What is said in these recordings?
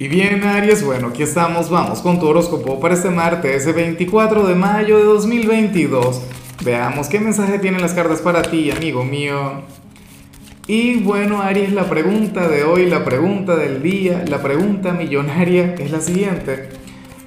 Y bien, Aries, bueno, aquí estamos, vamos con tu horóscopo para este martes, ese 24 de mayo de 2022. Veamos qué mensaje tienen las cartas para ti, amigo mío. Y bueno, Aries, la pregunta de hoy, la pregunta del día, la pregunta millonaria es la siguiente.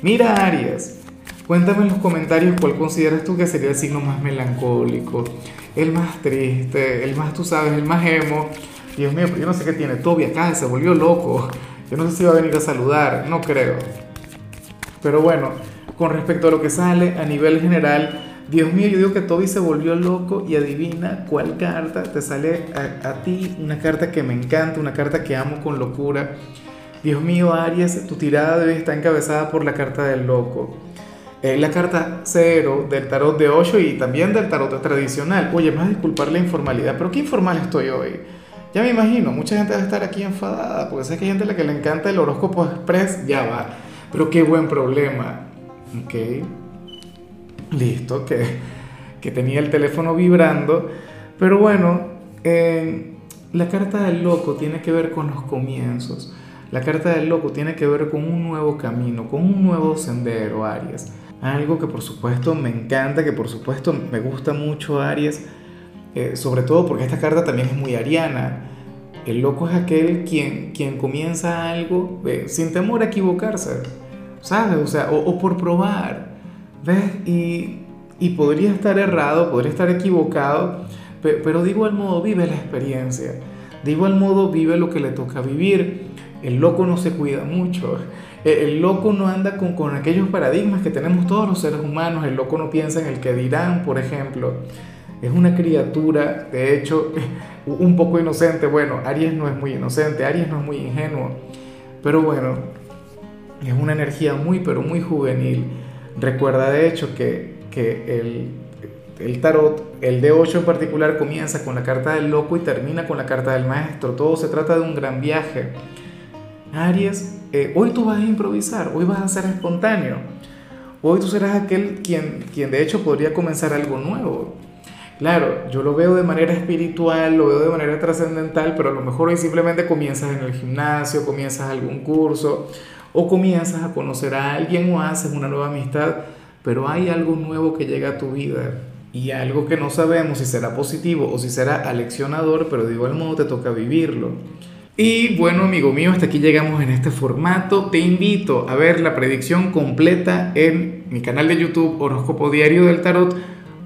Mira, Aries, cuéntame en los comentarios cuál consideras tú que sería el signo más melancólico, el más triste, el más, tú sabes, el más emo. Dios mío, yo no sé qué tiene. Toby acá se volvió loco. Yo no sé si va a venir a saludar, no creo. Pero bueno, con respecto a lo que sale a nivel general, Dios mío, yo digo que Toby se volvió loco y adivina cuál carta te sale a, ti, una carta que me encanta, una carta que amo con locura. Dios mío, Aries, tu tirada debe estar encabezada por la carta del loco. Es la carta cero del tarot de 8 y también del tarot tradicional. Oye, me vas disculpar la informalidad, pero qué informal estoy hoy. Ya me imagino, mucha gente a estar aquí enfadada, porque sé que hay gente a la que le encanta el horóscopo express, ya va. Pero qué buen problema. Ok. Listo, que, que tenía el teléfono vibrando. Pero bueno, eh, la carta del loco tiene que ver con los comienzos. La carta del loco tiene que ver con un nuevo camino, con un nuevo sendero, Aries. Algo que por supuesto me encanta, que por supuesto me gusta mucho, Aries eh, sobre todo porque esta carta también es muy ariana. El loco es aquel quien, quien comienza algo eh, sin temor a equivocarse, ¿sabes? O sea, o, por probar, ¿ves? Y, y, podría estar errado, podría estar equivocado, pero, pero de igual modo vive la experiencia, de igual modo vive lo que le toca vivir. El loco no se cuida mucho, el loco no anda con, con aquellos paradigmas que tenemos todos los seres humanos, el loco no piensa en el que dirán, por ejemplo es una criatura, de hecho, un poco inocente. Bueno, Aries no es muy inocente, Aries no es muy ingenuo, pero bueno, es una energía muy, pero muy juvenil. Recuerda de hecho que, que el, el tarot, el de 8 en particular, comienza con la carta del loco y termina con la carta del maestro. Todo se trata de un gran viaje. Aries, eh, hoy tú vas a improvisar, hoy vas a ser espontáneo. Hoy tú serás aquel quien, quien de hecho podría comenzar algo nuevo. Claro, yo lo veo de manera espiritual, lo veo de manera trascendental, pero a lo mejor hoy simplemente comienzas en el gimnasio, comienzas algún curso o comienzas a conocer a alguien o haces una nueva amistad, pero hay algo nuevo que llega a tu vida y algo que no sabemos si será positivo o si será aleccionador, pero de igual modo te toca vivirlo. Y bueno, amigo mío, hasta aquí llegamos en este formato. Te invito a ver la predicción completa en mi canal de YouTube Horóscopo Diario del Tarot